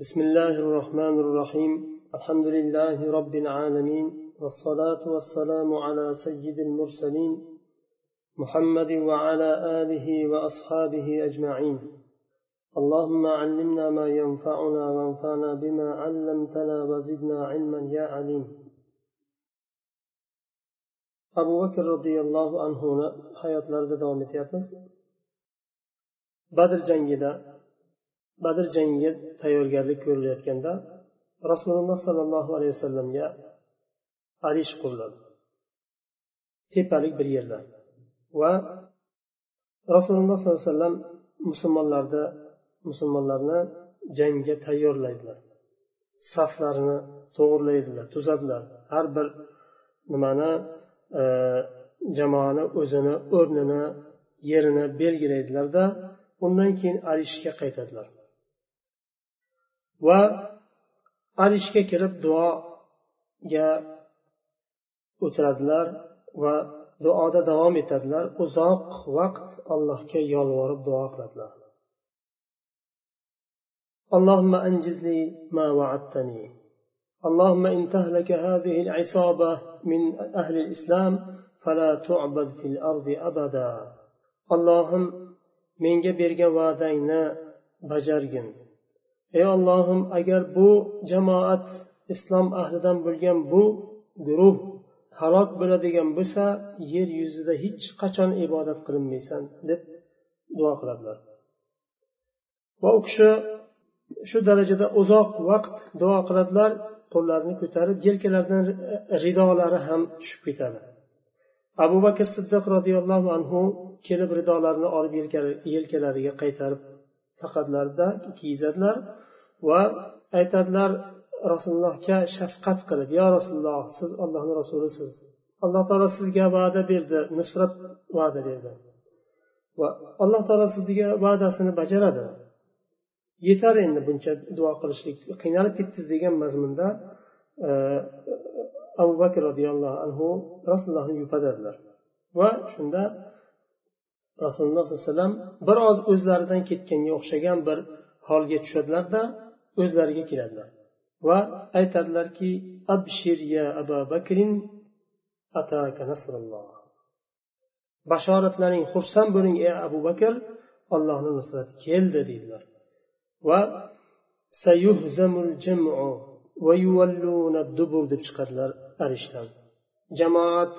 بسم الله الرحمن الرحيم الحمد لله رب العالمين والصلاة والسلام على سيد المرسلين محمد وعلى آله وأصحابه أجمعين اللهم علمنا ما ينفعنا وانفعنا بما علمتنا وزدنا علما يا عليم abu bakr roziyallohu anhuni hayotlarida davom etyapmiz. Badr jangida badr jangiga tayyorgarlik ko'rilayotganda rasululloh sollallohu alayhi vasallamga arish quriladi. Tepalik bir yerda va rasululloh sollallohu alayhi vasallam musulmonlarni musulmonlarni jangga tayyorlaydilar. Saflarini to'g'irlaydilar tuzadilar. Har bir nimani e, jamoani o'zini o'rnini yerini belgilaydilarda undan keyin arishga qaytadilar. va arishga kirib duoga o'tiradilar va duoda davom etadilar uzoq vaqt allohga yolvorib duo qiladilar اللهم أنجز لي ما وعدتني اللهم إن تهلك هذه العصابة من أهل الإسلام فلا تعبد في الأرض أبدا اللهم menga bergan va'dangni bajargin Ey ollohim agar bu jamoat islom ahlidan bo'lgan bu guruh halok bo'ladigan bo'lsa yer yuzida hech qachon ibodat qilinmaysan deb duo qiladilar. Va u kishi shu darajada uzoq vaqt duo qiladilar qo'llarini ko'tarib yelkalaridan ridolari ham tushib ketadi. Abu bakr siddiq roziyallohu anhu kelib ridolarini olib yelkalariga qaytarib taqadilarda kiyizadilar va aytadilar rasulullohga shafqat qilib yo rasululloh siz ollohni rasulisiz. Alloh taolo sizga va'da berdi nusrat va'da berdi. Va alloh taolo sizga va'dasini bajaradi. Yetar endi buncha duo qilishlik qiynalib ketdingiz degan mazmunda e, abu bakr roziyallohu anhu rasulullohni yupatadilar. Va shunda rasululloh sollallohu alayhi vasallam biroz o'zlaridan ketganga o'xshagan bir holga tushadilarda o'zlariga keladilar. Va aytadilarki abshir ya abu bakrin ataka nasrulloh. Bashoratlaring xursand bo'ling ey abu bakr allohni nusrati keldi deydilar. Va sayuhzamul jam'u va yuvalluna dubur deb chiqadilar arishdan. Jamoat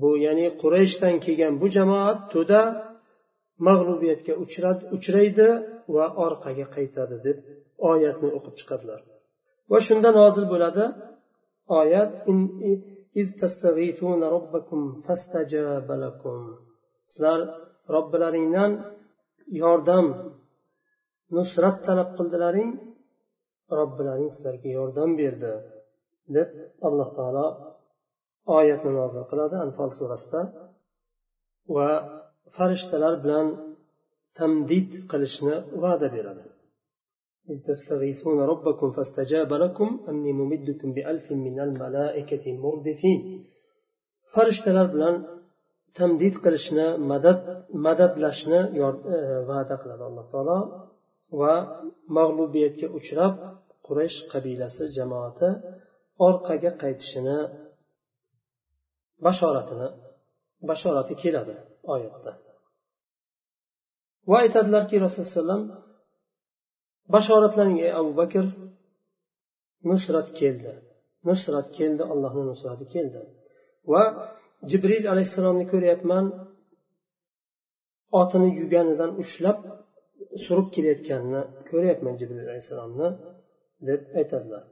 bu ya'ni qurayshdan kelgan bu jamoat to'da mag'lubiyatga uchraydi va orqaga qaytadi deb oyatni o'qib chiqadilar. Va shunda nozil bo'ladi. Oyat sizlar robbilaringdan yordam nusrat talab qildilaring. Robbilaring sizlarga yordam berdi deb alloh taolo oyatni nozil qiladi anfol surasida va farishtalar bilan tamdid qilishni va'da beradi إذ تستغيثون ربكم فاستجاب لكم أني ممدكم بألف من الملائكة مردفين فرشتلار بلان تمديد قلشنا مدد مدد لشنا va'da qiladi alloh taolo va mag'lubiyatga uchrab quraysh qabilasi jamoati orqaga qaytishini bashoratini bashorati keladi oyatda. Va aytadilarki rasululloh alayhi bashoratlaring ey abu bakr nusrat keldi. Nusrat keldi allohni nusrati keldi. Va jibril alayhissalomni ko'ryapman otini yuganidan ushlab surib kelayotganini ko'ryapman jibril alayhissalomni deb aytadilar.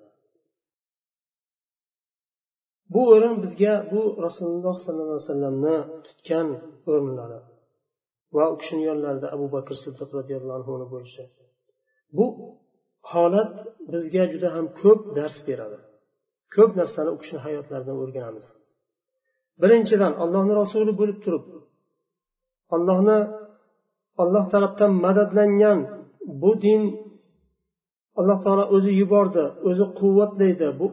Bu o'rin bizga bu rasululloh sollallohu alayhi vasallamni tutgan o'rinlari va u kishini yonlarida abu bakr siddiq roziyallohu anhuni bo'lishi. Bu holat bizga juda ham ko'p dars beradi. Ko'p narsani u kishini hayotlaridan o'rganamiz. Birinchidan allohni rasuli bo'lib turib allohni alloh tarafdan madadlangan bu din alloh taolo o'zi yubordi o'zi quvvatlaydi. Bu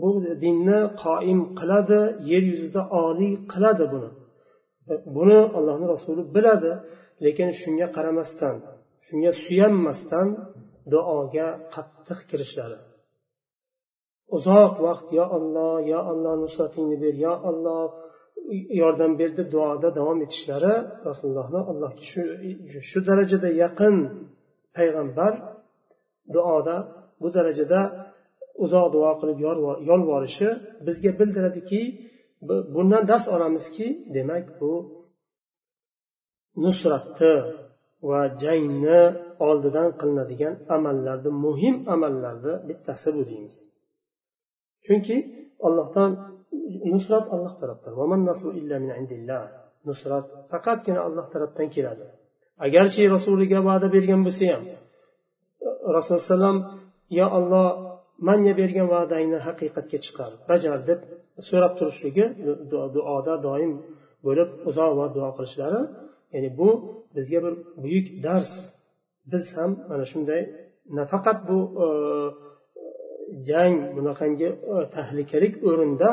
bu dinni qoim qiladi yer yuzida oliy qiladi buni. Buni allohni rasuli biladi lekin shunga qaramasdan shunga suyanmasdan duoga qattiq kirishlari. Uzoq vaqt yo olloh yo olloh nusratingni ber yo olloh yordam ber deb duoda davom etishlari rasulullohni allohga shu shu darajada yaqin payg'ambar duoda bu darajada uzoq duo qilib yolvorishi bizga bildiradiki bundan dars olamizki demak bu nusratni va jangni oldidan qilinadigan amallarni muhim amallarni bittasi bu deymiz. Chunki ollohdan nusrat alloh tarafdan. Nusrat faqatgina alloh tarafdan keladi. Agarchi rasuliga va'da bergan bo'lsa ham rasululloh alayhi vasallam yo olloh manga bergan va'dangni haqiqatga chiqar bajar deb so'rab turishligi duoda doim bo'lib uzoq vaqt duo qilishlari ya'ni bu bizga bir buyuk dars. Biz ham mana shunday nafaqat bu e, jang bunaqangi e, tahlikalik o'rinda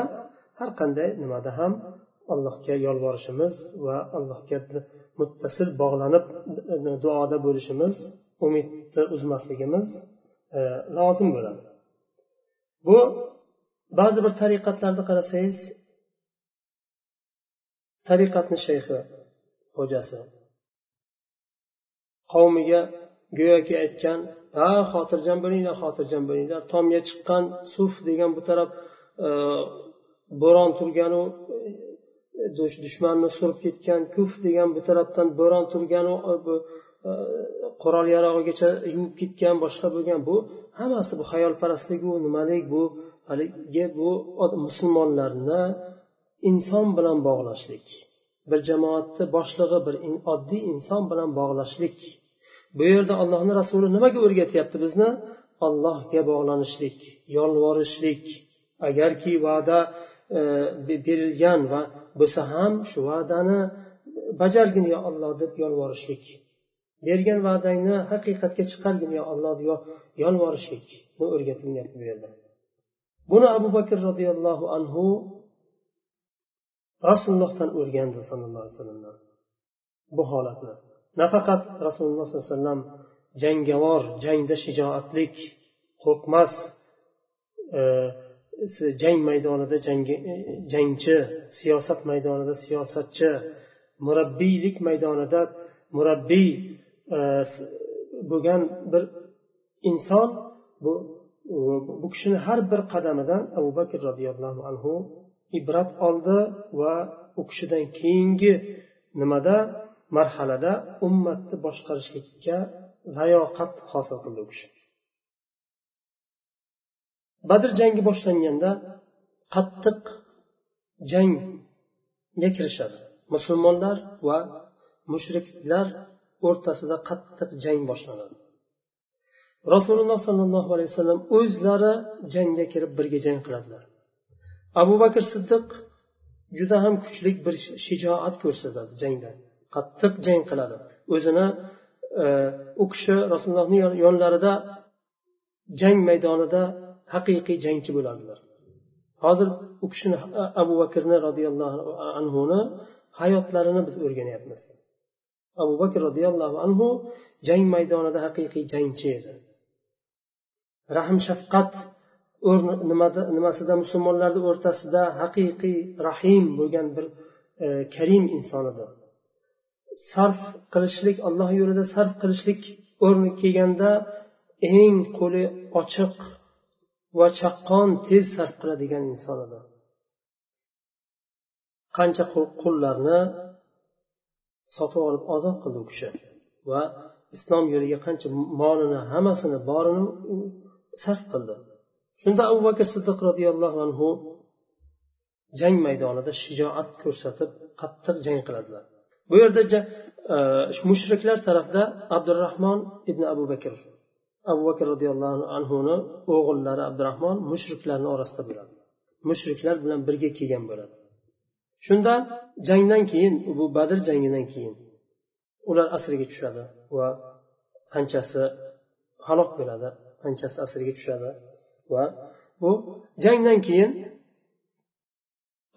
har qanday nimada ham allohga yolvorishimiz va allohga muttasil bog'lanib e, duoda bo'lishimiz umidni uzmasligimiz lozim bo'ladi. Bu ba'zi bir tariqatlarni qarasangiz tariqatni shayxi xo'jasi. Qavmiga go'yoki aytgan ha xotirjam bo'linglar xotirjam bo'linglar tomga chiqqan suf degan bu taraf e, bo'ron turganu e, dushmanni surib ketgan kuf degan bu tarafdan bo'ron turganu e, qurol yarog'igacha yuvib ketgan boshqa bo'lgan bu hammasi bu xayolparastligu nimalik bu haligi bu musulmonlarni inson bilan bog'lashlik. Bir jamoatni boshlig'i bir oddiy inson bilan bog'lashlik. Bu yerda allohni rasuli nimaga o'rgatyapti bizni? Allohga bog'lanishlik yolvorishlik. Agarki va'da e, berilgan va bo'lsa ham shu va'dani bajargin yo olloh deb yolvorishlik. Bergan va'dangni haqiqatga chiqargin yo olloh yolvorishlikni o'rgatilyapti bu yerda buni abu bakr roziyallohu anhu rasulullohdan o'rgandi sallallohu alayhi vasallamdan. Bu holatni. Nafaqat rasululloh sollallohu alayhi vasallam jangovar jangda shijoatlik qo'rqmas e, jang maydonida e, jangchi siyosat maydonida siyosatchi murabbiylik maydonida murabbiy bo'lgan bir inson bu bu kishini har bir qadamidan abu bakr roziyallohu anhu ibrat oldi va u kishidan keyingi nimada marhalada ummatni boshqarishlikka layoqat hosil qildi u kishi. Badr jangi boshlanganda qattiq jangga kirishadi. Musulmonlar va mushriklar o'rtasida qattiq jang boshlanadi. Rasululloh sollallohu alayhi vasallam o'zlari jangga kirib birga jang qiladilar. Abu bakr siddiq juda ham kuchli bir shijoat ko'rsatadi jangda. Qattiq jang qiladi. O'zini e, u kishi rasulullohni yonlarida jang maydonida haqiqiy jangchi bo'ladilar. Hozir u kishini abu bakrni roziyallohu anhuni hayotlarini biz o'rganyapmiz. Abu bakr roziyallohu anhu jang maydonida haqiqiy jangchi edi. Rahm shafqat nimasida musulmonlarni o'rtasida haqiqiy rahim bo'lgan bir e, karim inson edi. Sarf qilishlik alloh yo'lida sarf qilishlik o'rni kelganda eng qo'li ochiq va chaqqon tez sarf qiladigan inson edi. Qancha qullarni sotib olib ozod qildi u kishi. Va islom yo'liga qancha molini hammasini borini sarf qildi. Shunda abu bakr siddiq roziyallohu anhu jang maydonida shijoat ko'rsatib qattiq jang qiladilar. Bu yerda e, mushriklar tarafida abdurahmon ibn abu bakr abu bakr roziyallohu anhuni o'g'illari abdurahmon mushriklarni orasida bo'ladi. Mushriklar bilan birga kelgan bo'ladi. Shunda jangdan keyin bu badr jangidan keyin ular asirga tushadi va qanchasi halok bo'ladi qanchasi asirga tushadi va bu jangdan keyin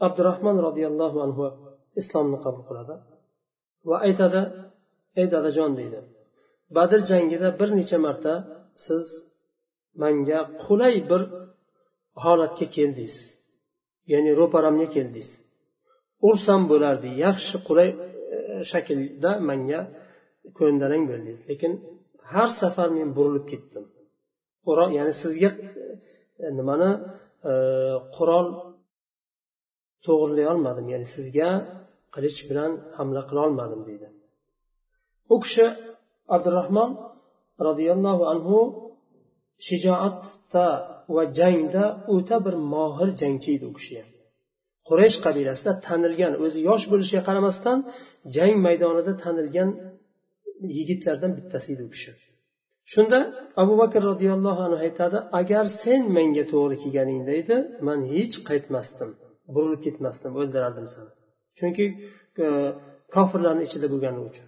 abdurahmon roziyallohu anhu islomni qabul qiladi va aytadi ey dadajon deydi badr jangida bir necha marta siz manga qulay bir holatga keldingiz ya'ni ro'paramga keldingiz. Ursam bo'lardi. Yaxshi qulay e, shaklda manga ko'ndalang bo'ldingiz. Lekin har safar men burilib ketdim. Ya'ni sizga e, nimani e, qurol to'g'irlay olmadim. Ya'ni sizga qilich bilan hamla qila olmadim deydi. U kishi abdurahmon roziyallohu anhu shijoatda va jangda o'ta bir mohir jangchi edi u kishi. ham quraysh qabilasida tanilgan o'zi yosh bo'lishiga qaramasdan jang maydonida tanilgan yigitlardan bittasi edi u kishi. Shunda abu bakr roziyallohu anhu aytadi agar sen menga to'g'ri kelganingda edi man hech qaytmasdim burilib ketmasdim o'ldirardim seni. Chunki e, kofirlarni ichida bo'lgani uchun.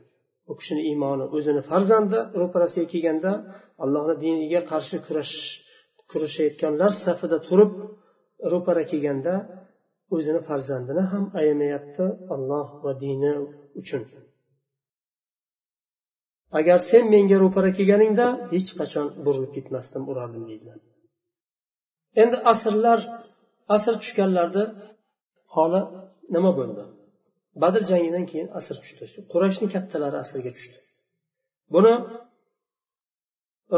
U kishini iymoni o'zini farzandi ro'parasiga kelganda allohni diniga qarshi kurash kurashayotganlar safida turib ro'para kelganda o'zini farzandini ham ayamayapti alloh va dini uchun. Agar sen menga ro'para kelganingda hech qachon burilib ketmasdim urardim deydilar. Endi asrlar asr tushganlarida holi nima bo'ldi? Badr jangidan keyin asr tushdi. Qurashni kattalari asrga tushdi. Buni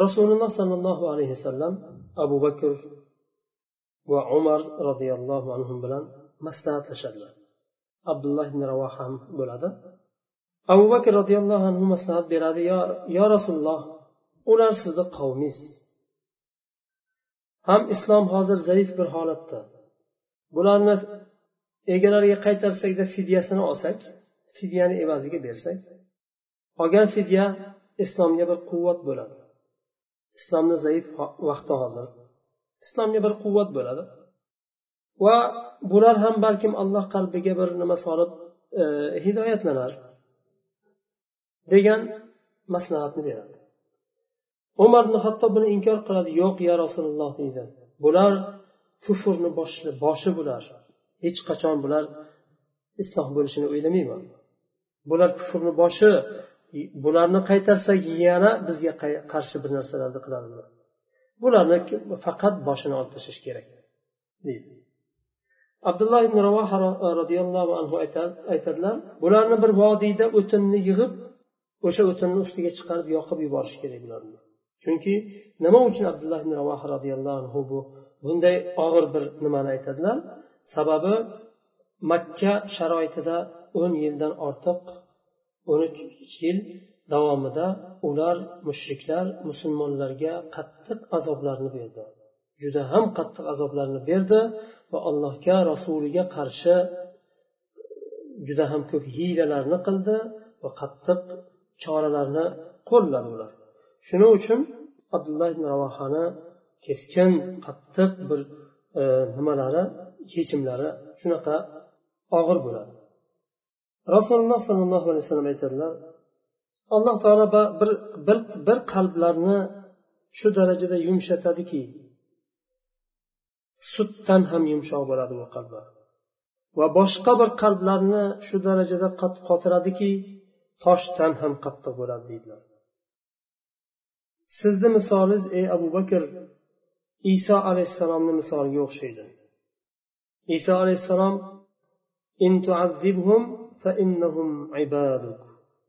rasululloh sollallohu alayhi vasallam abu bakr va umar roziyallohu anhu bilan maslahatlashadilar abdulloh ibn ravoh ham bo'ladi. Abu bakr roziyallohu anhu maslahat beradi. Yo rasululloh ular sizni qavmingiz ham islom hozir zaif bir holatda. Bularni egalariga qaytarsakda fidyasini olsak fidyani evaziga bersak olgan fidya islomga bir quvvat bo'ladi. Islomni zaif vaqti hozir. Islomga bir quvvat bo'ladi. Va bular ham balkim alloh qalbiga bir nima solib e, hidoyatlanar degan maslahatni beradi. Umar ibn hattob buni inkor qiladi. Yo'q ya rasululloh deydi. Bular kufrni boshi bular. Hech qachon bular isloh bo'lishini o'ylamayman. Bular kufrni boshi bularni qaytarsak yana bizga qarshi bir narsalarni qiladilar bularni faqat boshini olib tashlash kerak deydi. Abdulloh ibn ravoha e, roziyallohu anhu aytadilar bularni bir vodiyda o'tinni yig'ib o'sha o'tinni ustiga chiqarib yoqib yuborish kerak bularni. Chunki nima uchun abdulloh ibn ravoha roziyallohu anhu bu bunday og'ir bir nimani aytadilar? Sababi makka sharoitida o'n yildan ortiq o'n uch yil davomida ular mushriklar musulmonlarga qattiq azoblarni berdi. Juda ham qattiq azoblarni berdi. Va allohga rasuliga qarshi e, juda ham ko'p hiylalarni qildi va qattiq choralarni qo'lladi ular. Shuning uchun abdulloh ibn ravohani keskin qattiq bir e, nimalari yechimlari shunaqa og'ir bo'ladi. Rasululloh sollallohu alayhi vasallam aytadilar alloh taolo bir, bir, bir qalblarni shu darajada yumshatadiki sutdan ham yumshoq bo'ladi bu qalblar va boshqa bir qalblarni shu darajada qotiradiki toshdan ham qattiq bo'ladi deydilar sizni misolingiz ey abu bakr iso alayhissalomni misoliga o'xshaydi iso alayhissalom in tu'azzibhum فإنهم عبادك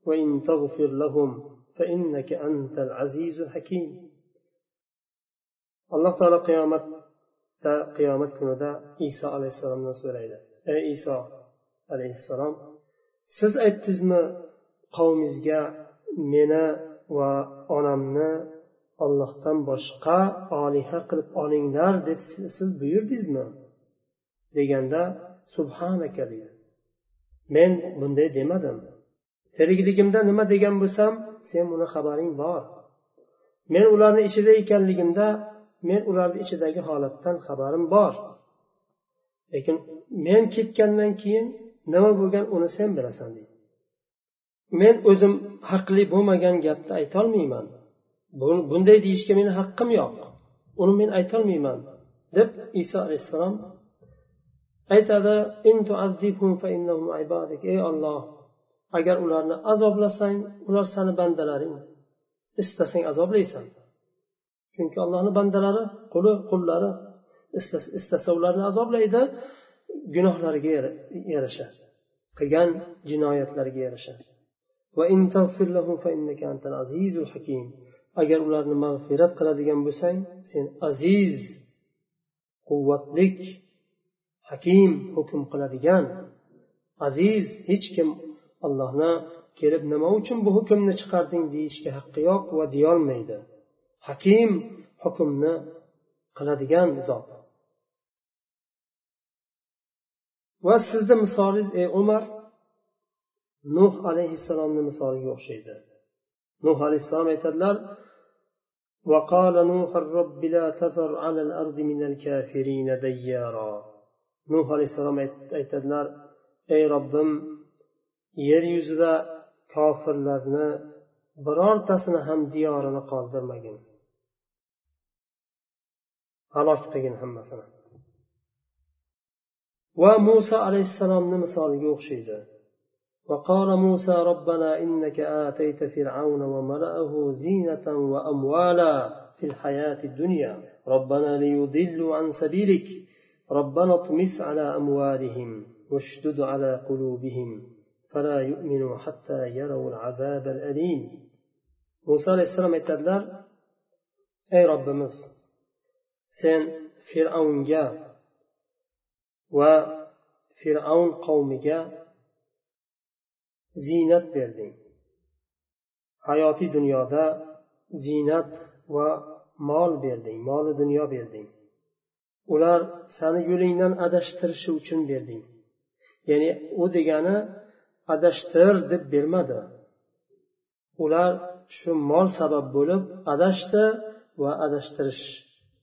وإن تغفر لهم فإنك أنت العزيز الحكيم alloh taolo qiyomatda qiyomat kunida iso alayhissalomdan so'raydi. Ey iso alayhissalom siz aytdingizmi qavmingizga meni va onamni ollohdan boshqa oliha qilib olinglar deb siz buyurdingizmi? Deganda subhanaka deydi men bunday demadim. Tirikligimda nima degan bo'lsam sen buni xabaring bor. Men ularni ichida ekanligimda men ularni ichidagi holatdan xabarim bor. Lekin men ketgandan keyin nima bo'lgan uni sen bilasan deydi. Men o'zim haqli bo'lmagan gapni aytolmayman. Bunday deyishga meni haqqim yo'q. Uni men aytolmayman deb iso alayhissalom aytadi ey olloh agar ularni azoblasang ular sani bandalaring istasang azoblaysan. Chunki allohni bandalari quli qullari istasa ularni azoblaydi gunohlariga yarasha qilgan jinoyatlariga yarasha. Agar ularni mag'firat qiladigan bo'lsang sen aziz quvvatlik hakim hukm qiladigan aziz hech kim allohni kelib nima uchun bu hukmni chiqarding deyishga haqqi yo'q va deyolmaydi. hakim hukmni qiladigan zot va sizni misolingiz ey umar nuh alayhissalomni misoliga o'xshaydi nuh alayhissalom aytadilar وقال نوح الرب لا تذر على الأرض من الكافرين ديارا nuh alayhissalom aytadilar ey robbim yer yuzida kofirlarni birortasini ham diyorini qoldirmagin Halok qilgin hammasini. Va muso alayhissalomni misoliga o'xshaydi. وقال موسى ربنا إنك آتيت فرعون وملأه زينة وأموالا في الحياة الدنيا ربنا ليضلوا عن سبيلك ربنا اطمس على أموالهم واشدد على قلوبهم فلا يؤمنوا حتى يروا العذاب الأليم موسى عليه السلام aytadilar ey robbimiz sen fir'avnga va fir'avn qavmiga ziynat berding. Hayotiy dunyoda ziynat va mol berding moli dunyo berding. Ular sani yo'lingdan adashtirishi uchun berding. Ya'ni u degani adashtir deb bermadi. Ular shu mol sabab bo'lib adashdi va adashtirish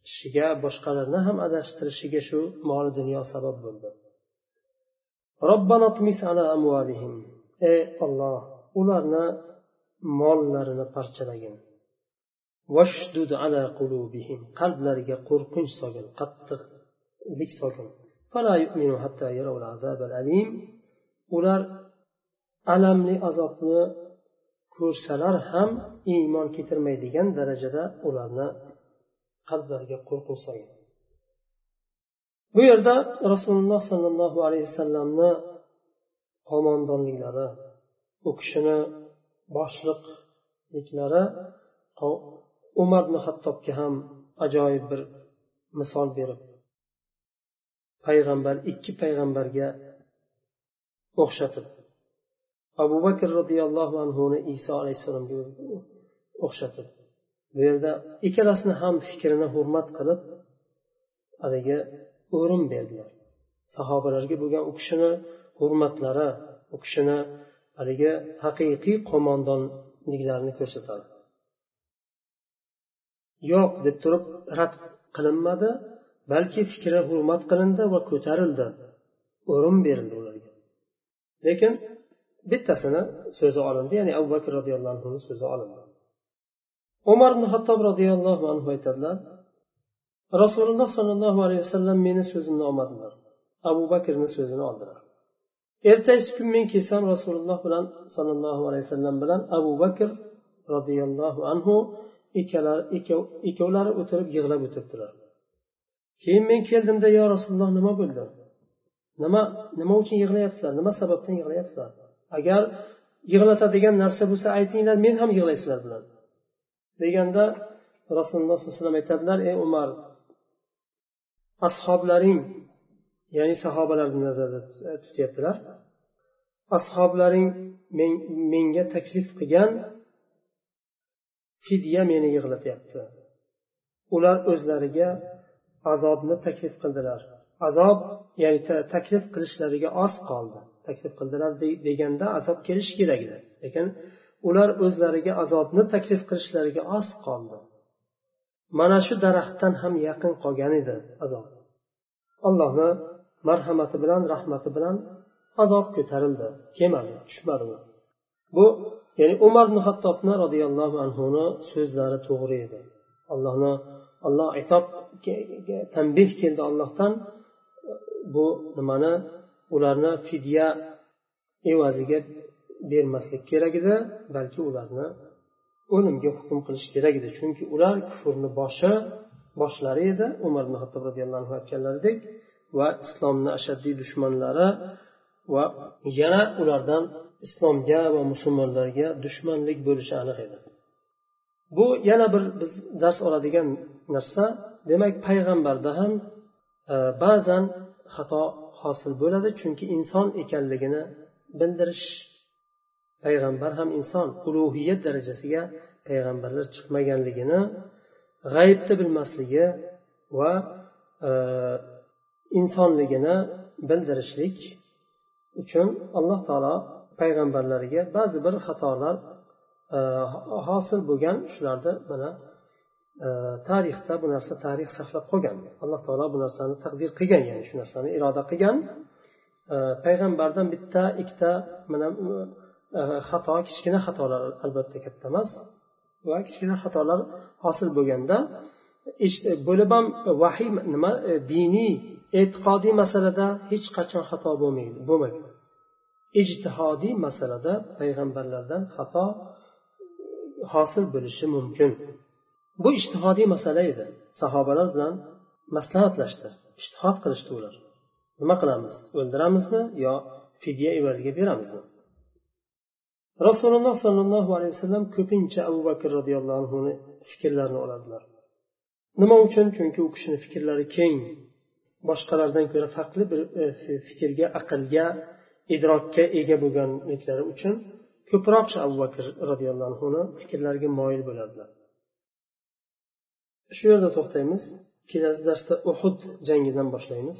adashtirishiga boshqalarni ham adashtirishiga shu mol dunyo sabab bo'ldi. Ey olloh ularni mollarini parchalagin. Ala qulubihim. Qalblariga qo'rqinch solgin qattiqlik solgin. Ular alamli azobni ko'rsalar ham iymon keltirmaydigan darajada ularni qalblariga qo'rquv solgan bu yerda rasululloh sollallohu alayhi vasallamni qo'mondonliklari u kishini boshliqliklari umar ibn hattobga ham ajoyib bir misol berib payg'ambar ikki payg'ambarga o'xshatib. Abu bakr roziyallohu anhuni iso alayhissalomga o'xshatib. Bu yerda ikkalasini ham fikrini hurmat qilib haligi o'rin berdilar. Sahobalarga bo'lgan u kishini hurmatlari u kishini haligi haqiqiy qo'mondonliklarini ko'rsatadi. Yo'q deb turib rad qilinmadi balki fikri hurmat qilindi va ko'tarildi. O'rin berildi ularga. Lekin bittasini so'zi olindi ya'ni abu bakr roziyallohu anhuni so'zi olindi. Umar ibn hattob roziyallohu anhu aytadilar rasululloh sollallohu alayhi vasallam meni so'zimni olmadilar. Abu bakrni so'zini oldilar. Ertasi kun men kelsam rasululloh bilan sollallohu alayhi vasallam bilan abu bakr roziyallohu anhu ikkovlari o'tirib yig'lab o'tiribdilar. Keyin men keldimda yo rasululloh nima bo'ldi? Nima nima uchun yig'layapsizlar? Nima sababdan yig'layapsizlar? Agar yig'latadigan narsa bo'lsa aytinglar men ham yig'laysizlar deganda rasululloh sollallohu alayhi vasallam aytadilar ey umar ashoblaring ya'ni sahobalarni nazarda tutyaptilar ashoblaring menga taklif qilgan fidya meni yig'latyapti. Ular o'zlariga azobni taklif qildilar. Azob ya'ni taklif qilishlariga oz qoldi. Taklif qildilar deganda azob kelishi kerak edi. Lekin ular o'zlariga azobni taklif qilishlariga oz qoldi. Mana shu daraxtdan ham yaqin qolgan edi azob. Allohni marhamati bilan rahmati bilan azob ko'tarildi kemadi tushmadi u. Bu ya'ni umar ibn hattobni roziyallohu anhuni so'zlari to'g'ri edi. Allohni alloh itob tanbeh keldi allohdan bu nimani ularni fidya evaziga bermaslik kerak edi balki ularni o'limga hukm qilish kerak edi. Chunki ular kufrni boshi boshlari edi. Umar ibn hattob roziyallohu anhu aytganlaridek va islomni ashaddiy dushmanlari va yana ulardan islomga va musulmonlarga dushmanlik bo'lishi aniq edi. Bu yana bir biz dars oladigan narsa. Demak payg'ambarda ham e, ba'zan xato hosil bo'ladi. Chunki inson ekanligini bildirish payg'ambar ham inson ulug'iyat darajasiga payg'ambarlar chiqmaganligini g'aybni bilmasligi va e, insonligini bildirishlik uchun alloh taolo payg'ambarlariga ba'zi bir xatolar e, hosil bo'lgan shularni mana e, tarixda bu narsa tarix saqlab qolgan. Alloh taolo bu narsani taqdir qilgan ya'ni shu narsani iroda qilgan. E, payg'ambardan bitta ikkita mana Э, xato kichkina xatolar albatta katta emas. Va kichkina xatolar hosil bo'lganda e, bo'lib ham vahiy nima e, diniy e'tiqodiy masalada hech qachon xato bo'lmaydi bo'lmagan ijtihodiy masalada payg'ambarlardan xato e, hosil bo'lishi mumkin. Bu ijtihodiy masala edi. Sahobalar bilan maslahatlashdi ishtihod qilishdi ular. Nima qilamiz? O'ldiramizmi yo fidya evaziga beramizmi? Rasululloh sollallohu alayhi vasallam ko'pincha abu bakr roziyallohu anhuni fikrlarini oladilar. Nima uchun? Chunki u kishini fikrlari keng. Boshqalardan ko'ra farqli bir e, fikrga aqlga idrokka ega bo'lganliklari uchun ko'proq abu bakr roziyallohu anhuni fikrlariga moyil bo'ladilar shu yerda to'xtaymiz. Kelasi darsda uhud jangidan boshlaymiz.